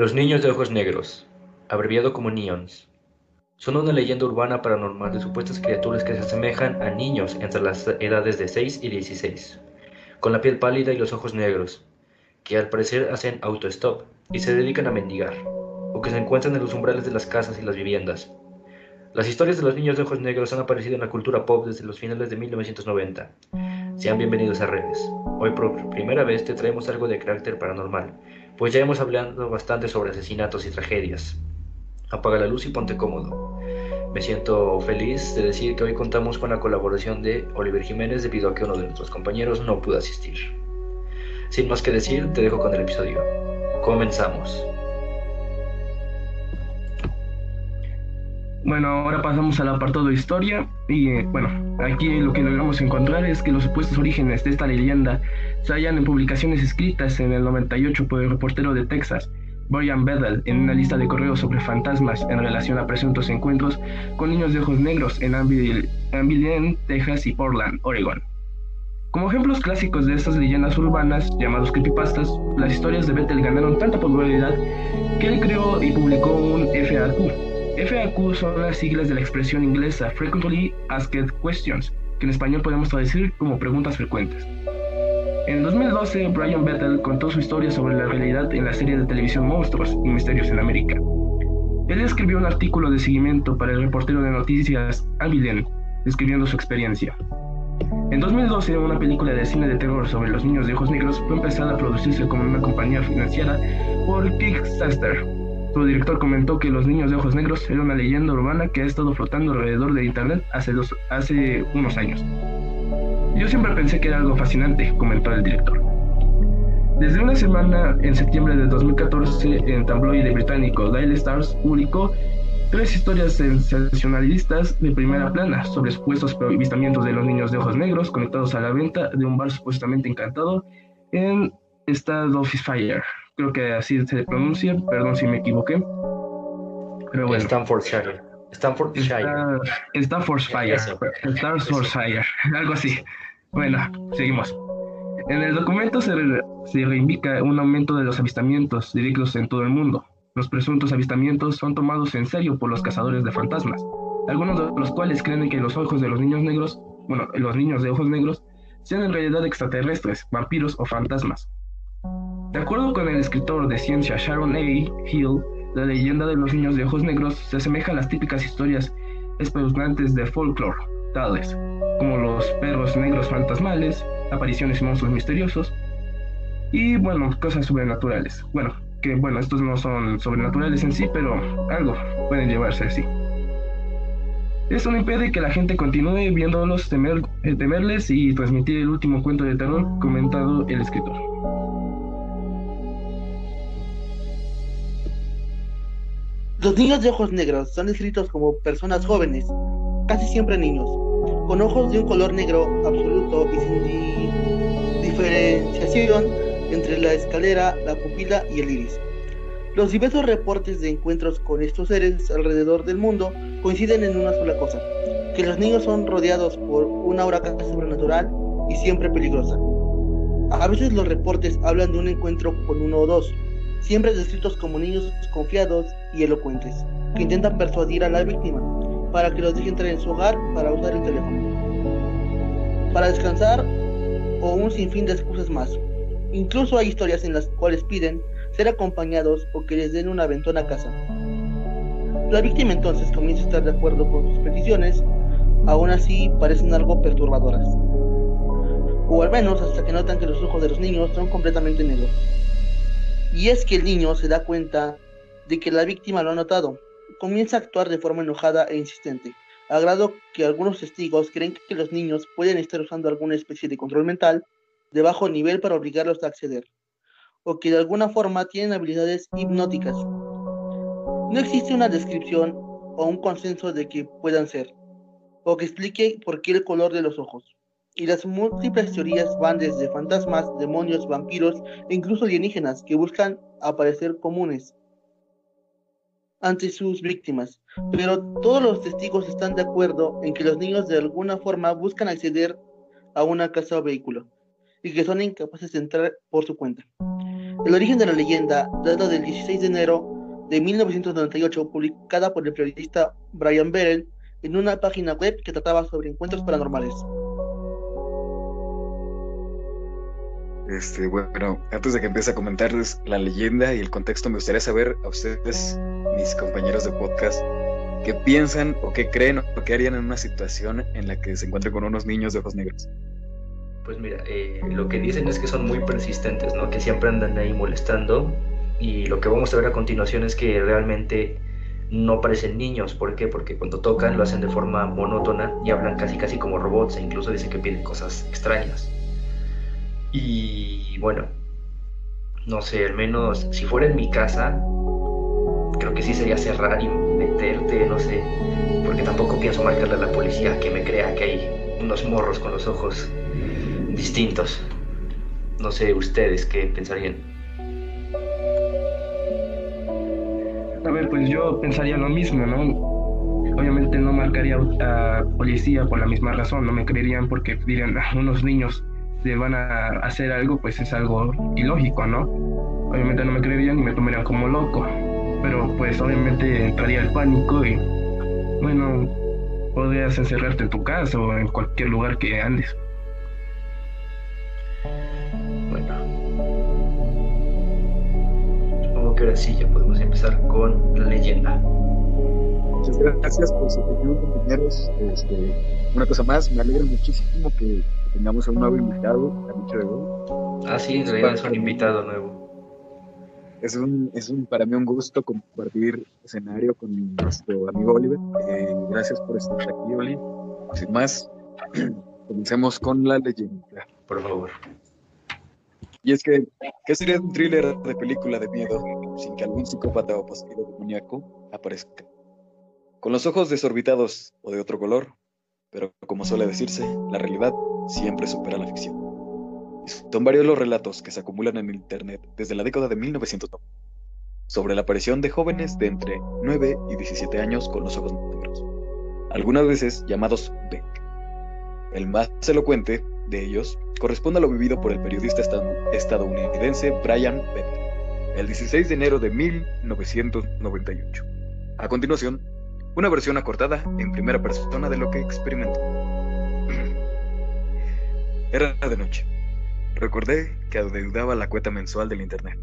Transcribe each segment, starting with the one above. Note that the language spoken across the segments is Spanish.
Los niños de ojos negros, abreviado como Neons, son una leyenda urbana paranormal de supuestas criaturas que se asemejan a niños entre las edades de 6 y 16, con la piel pálida y los ojos negros, que al parecer hacen autostop y se dedican a mendigar, o que se encuentran en los umbrales de las casas y las viviendas. Las historias de los niños de ojos negros han aparecido en la cultura pop desde los finales de 1990. Sean bienvenidos a Redes. Hoy por primera vez te traemos algo de carácter paranormal, pues ya hemos hablado bastante sobre asesinatos y tragedias. Apaga la luz y ponte cómodo. Me siento feliz de decir que hoy contamos con la colaboración de Oliver Jiménez debido a que uno de nuestros compañeros no pudo asistir. Sin más que decir, te dejo con el episodio. Comenzamos. Bueno, ahora pasamos al apartado de historia y eh, bueno, aquí lo que logramos encontrar es que los supuestos orígenes de esta leyenda se hallan en publicaciones escritas en el 98 por el reportero de Texas, Brian Bedell en una lista de correos sobre fantasmas en relación a presuntos encuentros con niños de ojos negros en Abilene, Texas y Portland, Oregon. Como ejemplos clásicos de estas leyendas urbanas, llamados creepypastas, las historias de Bethel ganaron tanta popularidad que él creó y publicó un FAQ. FAQ son las siglas de la expresión inglesa Frequently Asked Questions, que en español podemos traducir como preguntas frecuentes. En 2012, Brian Bethel contó su historia sobre la realidad en la serie de televisión Monstruos y Misterios en América. Él escribió un artículo de seguimiento para el reportero de noticias Abilene, describiendo su experiencia. En 2012, una película de cine de terror sobre los niños de ojos negros fue empezada a producirse como una compañía financiada por Kickstarter. Su director comentó que los niños de ojos negros era una leyenda urbana que ha estado flotando alrededor de Internet hace, unos años. Yo siempre pensé que era algo fascinante, comentó el director. Desde una semana, en septiembre de 2014, en tabloide británico Daily Stars publicó tres historias sensacionalistas de primera plana sobre supuestos avistamientos de los niños de ojos negros conectados a la venta de un bar supuestamente encantado en Fire. Creo que así se pronuncia, perdón si me equivoqué. Pero bueno. Stanfordshire. Stanfordshire. Staffordshire. Staffordshire. Algo así. Bueno, seguimos. En el documento se, se reivindica un aumento de los avistamientos directos en todo el mundo. Los presuntos avistamientos son tomados en serio por los cazadores de fantasmas, algunos de los cuales creen que los ojos de los niños negros, bueno, los niños de ojos negros, sean en realidad extraterrestres, vampiros o fantasmas. De acuerdo con el escritor de ciencia Sharon A. Hill, la leyenda de los niños de ojos negros se asemeja a las típicas historias espeluznantes de folklore, tales como los perros negros fantasmales, apariciones y monstruos misteriosos, y bueno, cosas sobrenaturales. Bueno, que bueno, estos no son sobrenaturales en sí, pero algo pueden llevarse así. Esto no impide que la gente continúe viéndolos, eh, temerles y transmitir el último cuento de terror comentado el escritor. Los niños de ojos negros son descritos como personas jóvenes, casi siempre niños, con ojos de un color negro absoluto y sin diferenciación entre la escalera, la pupila y el iris. Los diversos reportes de encuentros con estos seres alrededor del mundo coinciden en una sola cosa, que los niños son rodeados por una aura casi sobrenatural y siempre peligrosa. A veces los reportes hablan de un encuentro con uno o dos, siempre descritos como niños confiados y elocuentes, que intentan persuadir a la víctima para que los deje entrar en su hogar para usar el teléfono, para descansar o un sinfín de excusas más. Incluso hay historias en las cuales piden ser acompañados o que les den una ventona a casa. La víctima entonces comienza a estar de acuerdo con sus peticiones, aún así parecen algo perturbadoras. O al menos hasta que notan que los ojos de los niños son completamente negros. Y es que el niño se da cuenta de que la víctima lo ha notado comienza a actuar de forma enojada e insistente, a grado que algunos testigos creen que los niños pueden estar usando alguna especie de control mental de bajo nivel para obligarlos a acceder, o que de alguna forma tienen habilidades hipnóticas. No existe una descripción o un consenso de que puedan ser, o que explique por qué el color de los ojos. Y las múltiples teorías van desde fantasmas, demonios, vampiros e incluso alienígenas que buscan aparecer comunes ante sus víctimas, pero todos los testigos están de acuerdo en que los niños de alguna forma buscan acceder a una casa o vehículo y que son incapaces de entrar por su cuenta. El origen de la leyenda data del 16 de enero de 1998, publicada por el periodista Brian Berel en una página web que trataba sobre encuentros paranormales. Este, bueno, antes de que empiece a comentarles la leyenda y el contexto, me gustaría saber a ustedes, mis compañeros de podcast, qué piensan o qué creen o qué harían en una situación en la que se encuentren con unos niños de ojos negros. Pues mira, eh, lo que dicen es que son muy persistentes, ¿no? Que siempre andan ahí molestando. Y lo que vamos a ver a continuación es que realmente no parecen niños. ¿Por qué? Porque cuando tocan lo hacen de forma monótona y hablan casi casi como robots e incluso dicen que piden cosas extrañas. Y bueno, no sé, al menos si fuera en mi casa, creo que sí sería cerrar y meterte, no sé, porque tampoco pienso marcarle a la policía que me crea que hay unos morros con los ojos distintos. No sé ustedes qué pensarían. A ver, pues yo pensaría lo mismo, ¿no? Obviamente no marcaría a policía por la misma razón, no me creerían porque dirían, ah, unos niños le van a hacer algo, pues es algo ilógico, ¿no? Obviamente no me creerían y me tomarían como loco, pero pues obviamente entraría el pánico y, bueno, podrías encerrarte en tu casa o en cualquier lugar que andes. Bueno, supongo que ahora sí ya podemos empezar con la leyenda. Muchas gracias por su opinión, compañeros. Este, una cosa más, me alegra muchísimo que tengamos a un nuevo invitado, a de Ah, sí, en realidad es un invitado nuevo. Es un, es un, para mí un gusto compartir escenario con nuestro amigo Oliver. Eh, gracias por estar aquí, Oli. Sin más, comencemos con la leyenda. Por favor. Y es que, ¿qué sería un thriller de película de miedo sin que algún psicópata o poseído demoníaco aparezca? Con los ojos desorbitados o de otro color, pero como suele decirse, la realidad siempre supera la ficción. Son varios los relatos que se acumulan en Internet desde la década de 1990 sobre la aparición de jóvenes de entre 9 y 17 años con los ojos negros, algunas veces llamados Beck. El más elocuente de ellos corresponde a lo vivido por el periodista estadounidense Brian Beck el 16 de enero de 1998. A continuación, una versión acortada en primera persona de lo que experimentó. Era de noche. Recordé que adeudaba la cuota mensual del internet.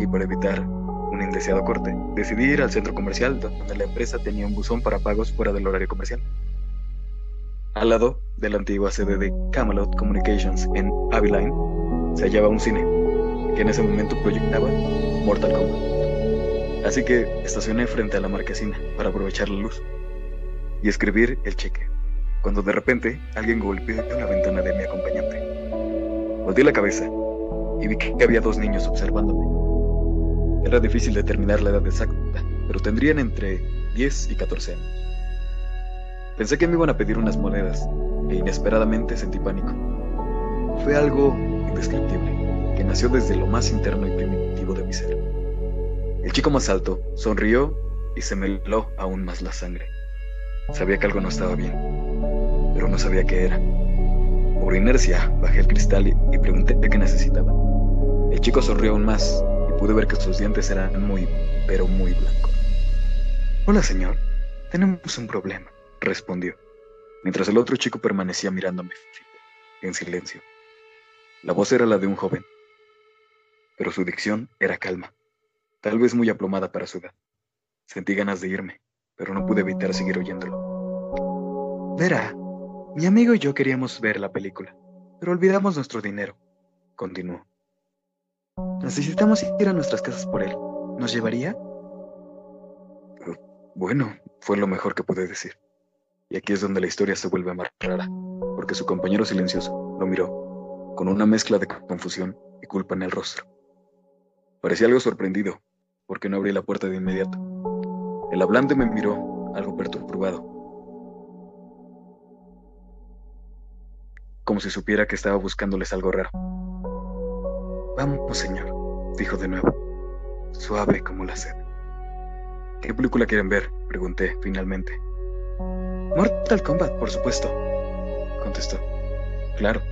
Y para evitar un indeseado corte, decidí ir al centro comercial donde la empresa tenía un buzón para pagos fuera del horario comercial. Al lado de la antigua sede de Camelot Communications en Abilene se hallaba un cine que en ese momento proyectaba Mortal Kombat. Así que estacioné frente a la marquesina para aprovechar la luz y escribir el cheque cuando de repente alguien golpeó la ventana de mi acompañante. Volví la cabeza y vi que había dos niños observándome. Era difícil determinar la edad exacta, pero tendrían entre 10 y 14 años. Pensé que me iban a pedir unas monedas e inesperadamente sentí pánico. Fue algo indescriptible, que nació desde lo más interno y primitivo de mi ser. El chico más alto sonrió y se me heló aún más la sangre. Sabía que algo no estaba bien, no sabía qué era. Por inercia, bajé el cristal y, pregunté qué necesitaba. El chico sonrió aún más y pude ver que sus dientes eran muy, pero muy blancos. Hola, señor. Tenemos un problema, respondió, mientras el otro chico permanecía mirándome en silencio. La voz era la de un joven, pero su dicción era calma, tal vez muy aplomada para su edad. Sentí ganas de irme, pero no pude evitar seguir oyéndolo. Verá, mi amigo y yo queríamos ver la película, pero olvidamos nuestro dinero, continuó. Necesitamos ir a nuestras casas por él. ¿Nos llevaría? Bueno, fue lo mejor que pude decir. Y aquí es donde la historia se vuelve más rara, porque su compañero silencioso lo miró, con una mezcla de confusión y culpa en el rostro. Parecía algo sorprendido, porque no abrí la puerta de inmediato. El hablante me miró, algo perturbado, como si supiera que estaba buscándoles algo raro. Vamos, señor, dijo de nuevo, suave como la sed. ¿Qué película quieren ver? pregunté finalmente. Mortal Kombat, por supuesto, contestó. Claro.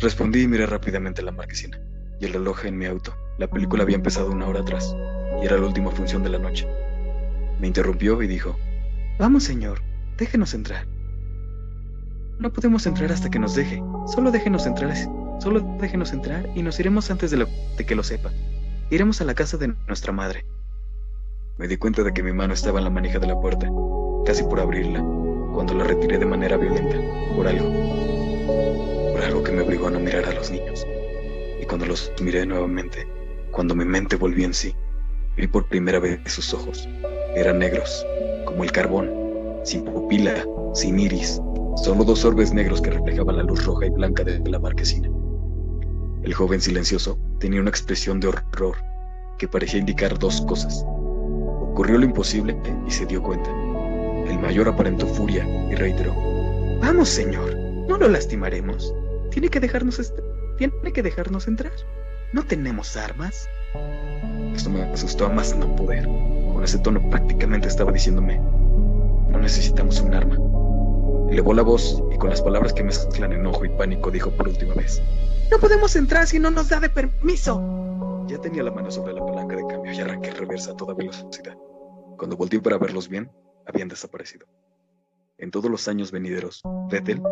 Respondí y miré rápidamente la marquesina. y el reloj en mi auto. La película había empezado una hora atrás y era la última función de la noche. Me interrumpió y dijo, Vamos, señor, déjenos entrar. No podemos entrar hasta que nos deje. Solo déjenos entrar, solo déjenos entrar y nos iremos antes de, de que lo sepa. Iremos a la casa de nuestra madre. Me di cuenta de que mi mano estaba en la manija de la puerta, casi por abrirla, cuando la retiré de manera violenta, por algo. Por algo que me obligó a no mirar a los niños. Y cuando los miré nuevamente, cuando mi mente volvió en sí, vi por primera vez sus ojos. Eran negros, como el carbón, sin pupila, sin iris, solo dos orbes negros que reflejaban la luz roja y blanca de la marquesina. El joven silencioso tenía una expresión de horror que parecía indicar dos cosas. Ocurrió lo imposible y se dio cuenta. El mayor aparentó furia y reiteró, Vamos, señor, no lo lastimaremos. Tiene que dejarnos, tiene que dejarnos entrar. ¿No tenemos armas? Esto me asustó a más no poder. Con ese tono prácticamente estaba diciéndome, no necesitamos un arma. Elevó la voz y con las palabras que mezclan enojo y pánico dijo por última vez, no podemos entrar si no nos da de permiso. Ya tenía la mano sobre la palanca de cambio y arranqué reversa a toda velocidad. Cuando volteé para verlos bien, habían desaparecido. En todos los años venideros, Bethel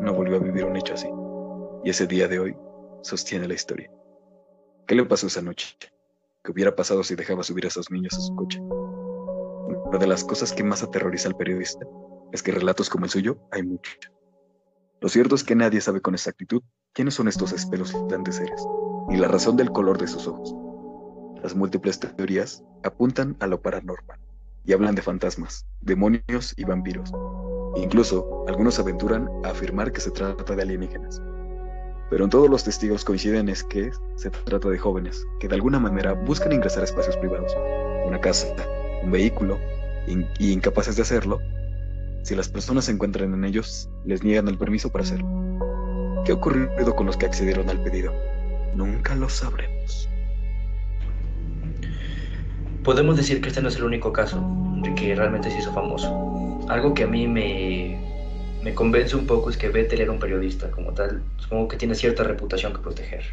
no volvió a vivir un hecho así. Y ese día de hoy sostiene la historia. ¿Qué le pasó esa noche? ¿Qué hubiera pasado si dejaba subir a esos niños a su coche? Una de las cosas que más aterroriza al periodista es que relatos como el suyo hay muchos. Lo cierto es que nadie sabe con exactitud quiénes son estos espeluznantes seres, ni la razón del color de sus ojos. Las múltiples teorías apuntan a lo paranormal y hablan de fantasmas, demonios y vampiros. incluso algunos aventuran a afirmar que se trata de alienígenas. Pero en todos los testigos coinciden es que se trata de jóvenes que de alguna manera buscan ingresar a espacios privados, una casa, un vehículo, y incapaces de hacerlo, si las personas se encuentran en ellos, les niegan el permiso para hacerlo. ¿Qué ha ocurrido con los que accedieron al pedido? Nunca lo sabremos. Podemos decir que este no es el único caso de que realmente se hizo famoso. Algo que a mí me, me convence un poco es que Bethel era un periodista, como tal, supongo que tiene cierta reputación que proteger.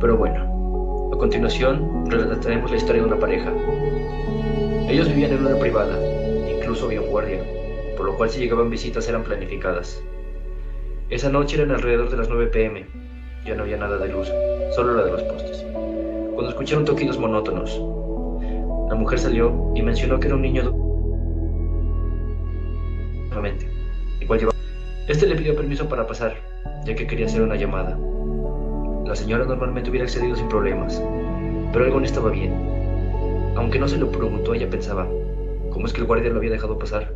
Pero bueno, a continuación relataremos la historia de una pareja. Ellos vivían en una privada, incluso había un guardia, por lo cual si llegaban visitas eran planificadas. Esa noche eran alrededor de las 9 pm, ya no había nada de luz, solo la de los postes. Cuando escucharon toquidos monótonos, la mujer salió y mencionó que era un niño nuevamente, igual llevaba. Este le pidió permiso para pasar, ya que quería hacer una llamada. La señora normalmente hubiera accedido sin problemas, pero algo no estaba bien. Aunque no se lo preguntó, ella pensaba, ¿cómo es que el guardia lo había dejado pasar?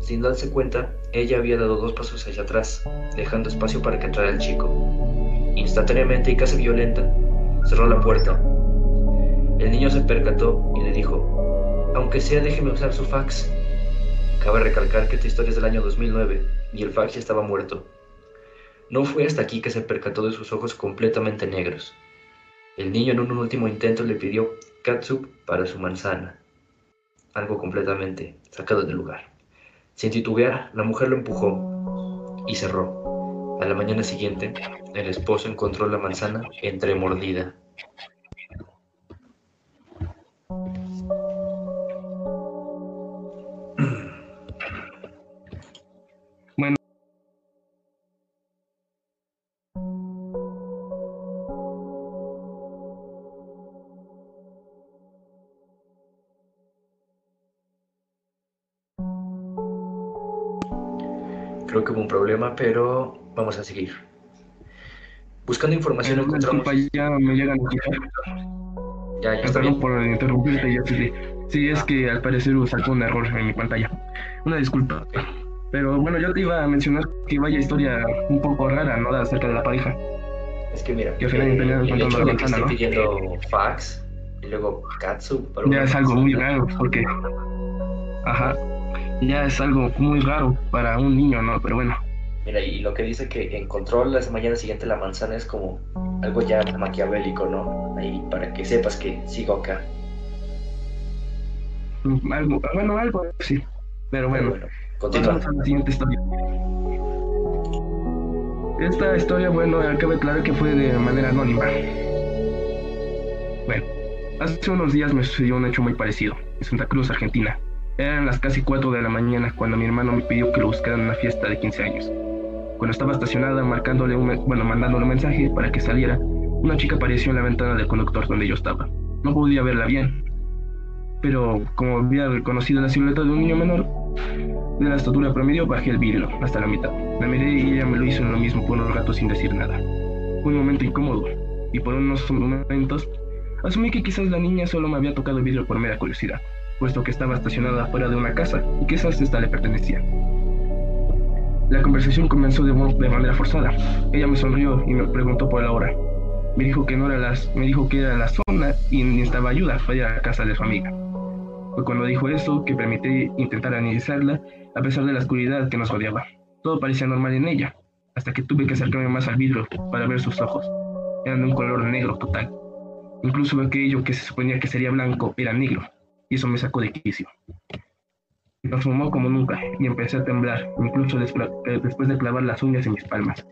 Sin darse cuenta, ella había dado dos pasos hacia atrás, dejando espacio para que entrara el chico. Instantáneamente y casi violenta, cerró la puerta. El niño se percató y le dijo, aunque sea déjeme usar su fax. Cabe recalcar que esta historia es del año 2009 y el fax ya estaba muerto. No fue hasta aquí que se percató de sus ojos completamente negros. El niño en un último intento le pidió catsup para su manzana, algo completamente sacado del lugar. Sin titubear, la mujer lo empujó y cerró. A la mañana siguiente, el esposo encontró la manzana entremordida. Creo que hubo un problema, pero vamos a seguir. Buscando información encontramos... ya me llegan Ya, ya está bien. por interrumpirte, ya sí, sí, es que al parecer sacó un error en mi pantalla. Una disculpa. Pero bueno, yo te iba a mencionar que vaya historia un poco rara, ¿no? Acerca de la pareja. Es que mira, que al final el, el hecho de que esté pidiendo fax y luego katsu... Ya es algo muy raro, porque... Ajá, ya es algo muy raro para un niño, ¿no? Pero bueno. Mira, y lo que dice que encontró la mañana siguiente la manzana es como algo ya maquiavélico, ¿no? Ahí para que sepas que sigo acá. Algo, bueno, algo sí. Pero bueno, Continúa. la siguiente historia. Esta historia, bueno, cabe claro que fue de manera anónima. Bueno, hace unos días me sucedió un hecho muy parecido, en Santa Cruz, Argentina. Eran las casi 4 de la mañana cuando mi hermano me pidió que lo buscara en una fiesta de 15 años. Cuando estaba estacionada marcándole un, bueno, mandándole un mensaje para que saliera, una chica apareció en la ventana del conductor donde yo estaba. No podía verla bien, pero como había reconocido la silueta de un niño menor de la estatura promedio, bajé el vidrio hasta la mitad. La miré y ella me lo hizo en lo mismo por un rato sin decir nada. Fue un momento incómodo, y por unos momentos asumí que quizás la niña solo me había tocado el vidrio por mera curiosidad puesto que estaba estacionada fuera de una casa y que esa cesta le pertenecía. La conversación comenzó de, manera forzada. Ella me sonrió y me preguntó por la hora. Me dijo que no era las, me dijo que era la zona y necesitaba ayuda para ir a la casa de su amiga. Fue cuando dijo eso que permití intentar analizarla a pesar de la oscuridad que nos rodeaba. Todo parecía normal en ella, hasta que tuve que acercarme más al vidrio para ver sus ojos. Eran de un color negro total. Incluso aquello que se suponía que sería blanco era negro y eso me sacó de quicio. Me sumó como nunca y empecé a temblar, incluso eh, después de clavar las uñas en mis palmas.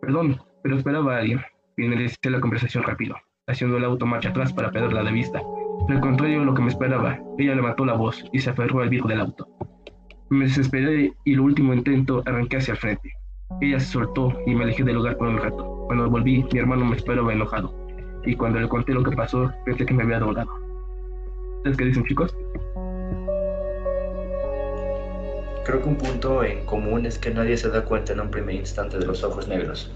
Perdón, pero esperaba a alguien. Finalicé la conversación rápido, haciendo el auto marcha atrás para perderla de vista. Al contrario de lo que me esperaba, ella levantó la voz y se aferró al viejo del auto. Me desesperé y el último intento arranqué hacia el frente. Ella se soltó y me alejé del lugar por un rato. Cuando volví, mi hermano me esperaba enojado. Y cuando le conté lo que pasó, pensé que me había drogado. ¿Ustedes qué dicen, chicos? Creo que un punto en común es que nadie se da cuenta en un primer instante de los ojos negros.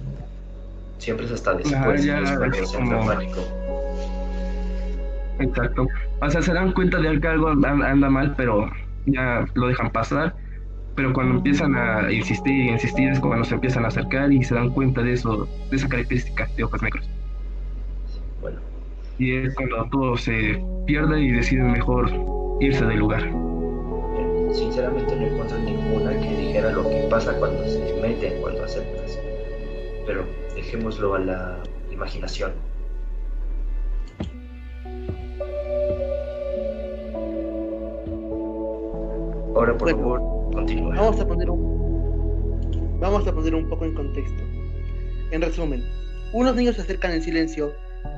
Siempre es hasta después, ya, después como... pánico. Exacto. O sea, se dan cuenta de que algo anda mal, pero ya lo dejan pasar. Pero cuando empiezan a insistir y insistir es cuando se empiezan a acercar y se dan cuenta de eso, de esa característica de ojos negros. Bueno, y es cuando todo se pierde y deciden mejor irse del lugar. Sinceramente no encuentro ninguna que dijera lo que pasa cuando se meten, cuando aceptas. Pero dejémoslo a la imaginación. Ahora, por favor, continúa. Vamos a poner un, vamos a poner un poco en contexto. En resumen, unos niños se acercan en silencio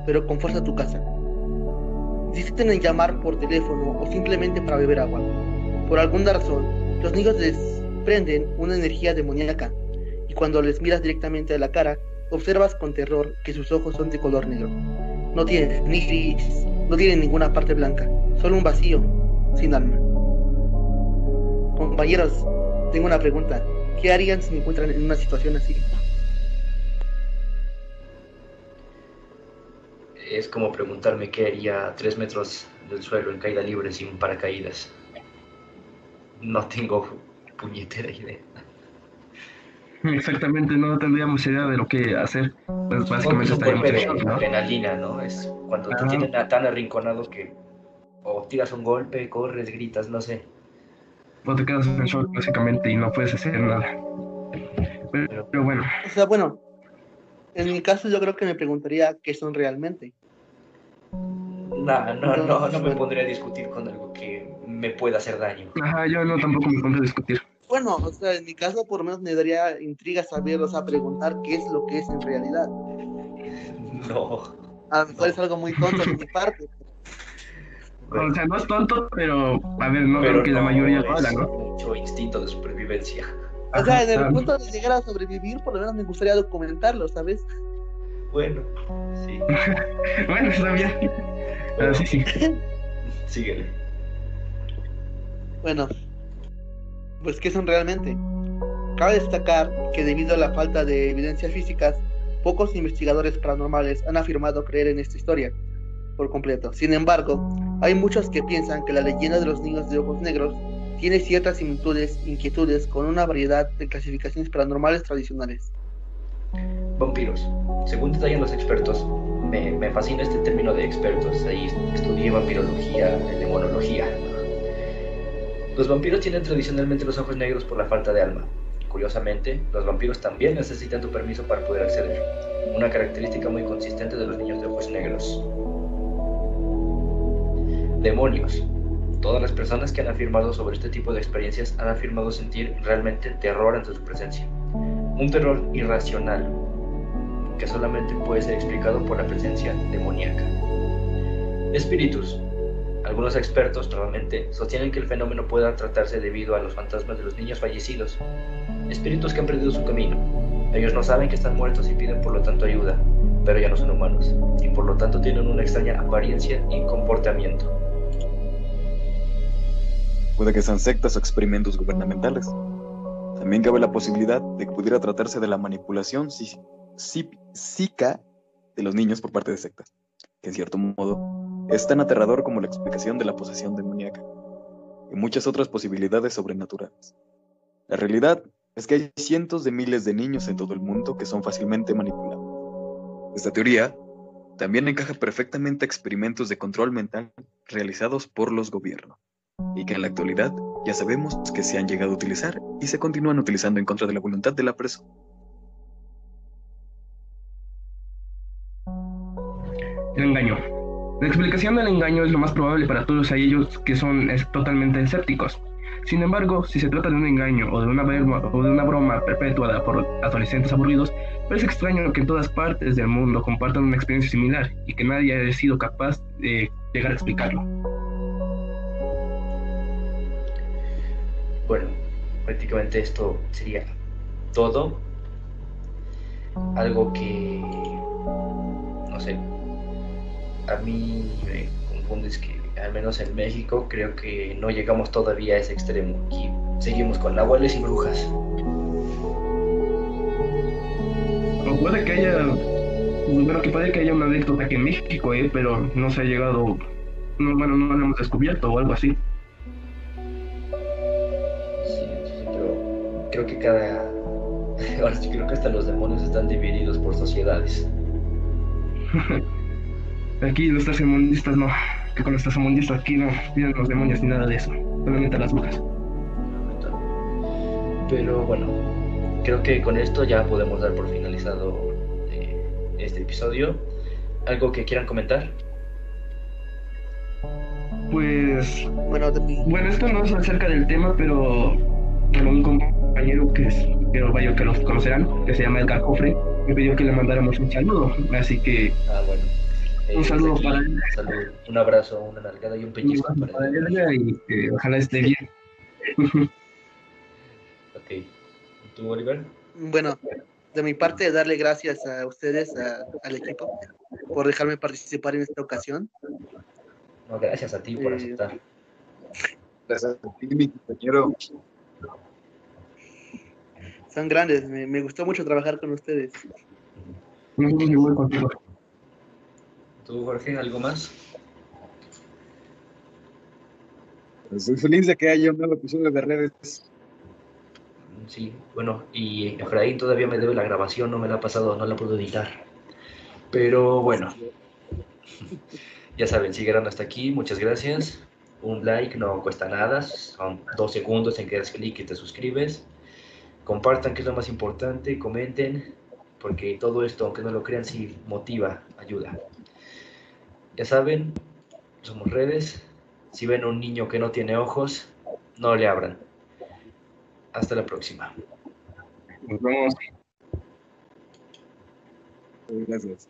pero con fuerza a tu casa. Insisten en llamar por teléfono o simplemente para beber agua. Por alguna razón, los niños desprenden una energía demoníaca y cuando les miras directamente a la cara, observas con terror que sus ojos son de color negro. No tienen ni gris, no tienen ninguna parte blanca, solo un vacío, sin alma. Compañeros, tengo una pregunta. ¿Qué harían si me encuentran en una situación así? Es como preguntarme qué haría a tres metros del suelo en caída libre sin paracaídas. No tengo puñetera idea. Exactamente, no tendríamos idea de lo que hacer. Pues básicamente estaríamos ¿no? adrenalina, ¿no? Es cuando te tienen tan arrinconado que o tiras un golpe, corres, gritas, no sé. O te quedas en shock básicamente y no puedes hacer nada. Pero, pero bueno. O sea, bueno, en mi caso yo creo que me preguntaría qué son realmente. No, no, no, no me pondría a discutir con algo que me pueda hacer daño. Ajá, yo no tampoco me pondría a discutir. Bueno, o sea, en mi caso por lo menos me daría intriga saber, o sea, preguntar qué es lo que es en realidad. No. A lo mejor es algo muy tonto de mi parte. O sea, no es tonto, pero a ver, no creo que la mayoría lo haga, ¿no? Mucho instinto de supervivencia. O sea, en el punto de llegar a sobrevivir, por lo menos me gustaría documentarlo, ¿sabes? Bueno, sí. bueno, está bien. Pero sí, sí. Síguele. Bueno, pues ¿qué son realmente? Cabe destacar que debido a la falta de evidencias físicas, pocos investigadores paranormales han afirmado creer en esta historia por completo. Sin embargo, hay muchos que piensan que la leyenda de los niños de ojos negros tiene ciertas similitudes, inquietudes con una variedad de clasificaciones paranormales tradicionales. Vampiros. Según detallan los expertos, me, fascina este término de expertos. Ahí estudié vampirología, demonología. Los vampiros tienen tradicionalmente los ojos negros por la falta de alma. Curiosamente, los vampiros también necesitan tu permiso para poder acceder, una característica muy consistente de los niños de ojos negros. Demonios. Todas las personas que han afirmado sobre este tipo de experiencias han afirmado sentir realmente terror ante su presencia. Un terror irracional que solamente puede ser explicado por la presencia demoníaca. Espíritus. Algunos expertos normalmente sostienen que el fenómeno pueda tratarse debido a los fantasmas de los niños fallecidos, espíritus que han perdido su camino. Ellos no saben que están muertos y piden por lo tanto ayuda, pero ya no son humanos, y por lo tanto tienen una extraña apariencia y comportamiento. Puede que sean sectas o experimentos gubernamentales. También cabe la posibilidad de que pudiera tratarse de la manipulación psíquica de los niños por parte de sectas, que en cierto modo es tan aterrador como la explicación de la posesión demoníaca, y muchas otras posibilidades sobrenaturales. La realidad es que hay cientos de miles de niños en todo el mundo que son fácilmente manipulados. Esta teoría también encaja perfectamente a experimentos de control mental realizados por los gobiernos, y que en la actualidad ya sabemos que se han llegado a utilizar y se continúan utilizando en contra de la voluntad de la persona. El engaño. La explicación del engaño es lo más probable para todos aquellos que son totalmente escépticos. Sin embargo, si se trata de un engaño o de una broma, o de una broma perpetuada por adolescentes aburridos, parece extraño que en todas partes del mundo compartan una experiencia similar y que nadie haya sido capaz de llegar a explicarlo. Bueno, prácticamente esto sería todo. Algo que, no sé, a mí me confunde es que al menos en México, creo que no llegamos todavía a ese extremo. Aquí seguimos con abuelos y brujas. No puede que haya, bueno, que puede que haya una anécdota aquí en México, ¿eh? pero no se ha llegado, no, bueno, no lo hemos descubierto o algo así. Cada, ahora sí creo que hasta los demonios están divididos por sociedades. Aquí los tercermundistas no que con nuestros mundistas aquí no piden los demonios ni nada de eso, solamente las brujas. Pero bueno, creo que con esto ya podemos dar por finalizado eh, este episodio. ¿Algo que quieran comentar? Pues, bueno, bueno, esto no es acerca del tema, pero un compañero que es, que vaya que los conocerán, que se llama Edgar Cofre, me pidió que le mandáramos un saludo, así que ah, bueno un saludo para él. Un abrazo, una nalgada y un pellizco para, él. Y ojalá esté bien. ok. ¿Tú, Oliver? Bueno, de mi parte, darle gracias a ustedes, al equipo, por dejarme participar en esta ocasión. No, gracias a ti por eh, aceptar. Gracias a ti, mi compañero. Son grandes, me, me gustó mucho trabajar con ustedes. Muy buen contigo. ¿Tú, Jorge, algo más? Pues estoy feliz de que haya un nuevo episodio de redes. Sí, bueno, y Efraín todavía me debe la grabación, no me la ha pasado, no la puedo editar. Pero bueno, ya saben, si llegaron hasta aquí, muchas gracias. Un like no cuesta nada, son dos segundos en que das clic y te suscribes. Compartan, que es lo más importante, comenten, porque todo esto, aunque no lo crean, sí motiva, ayuda. Ya saben, somos redes. Si ven a un niño que no tiene ojos, no le abran. Hasta la próxima. Nos vemos. Gracias.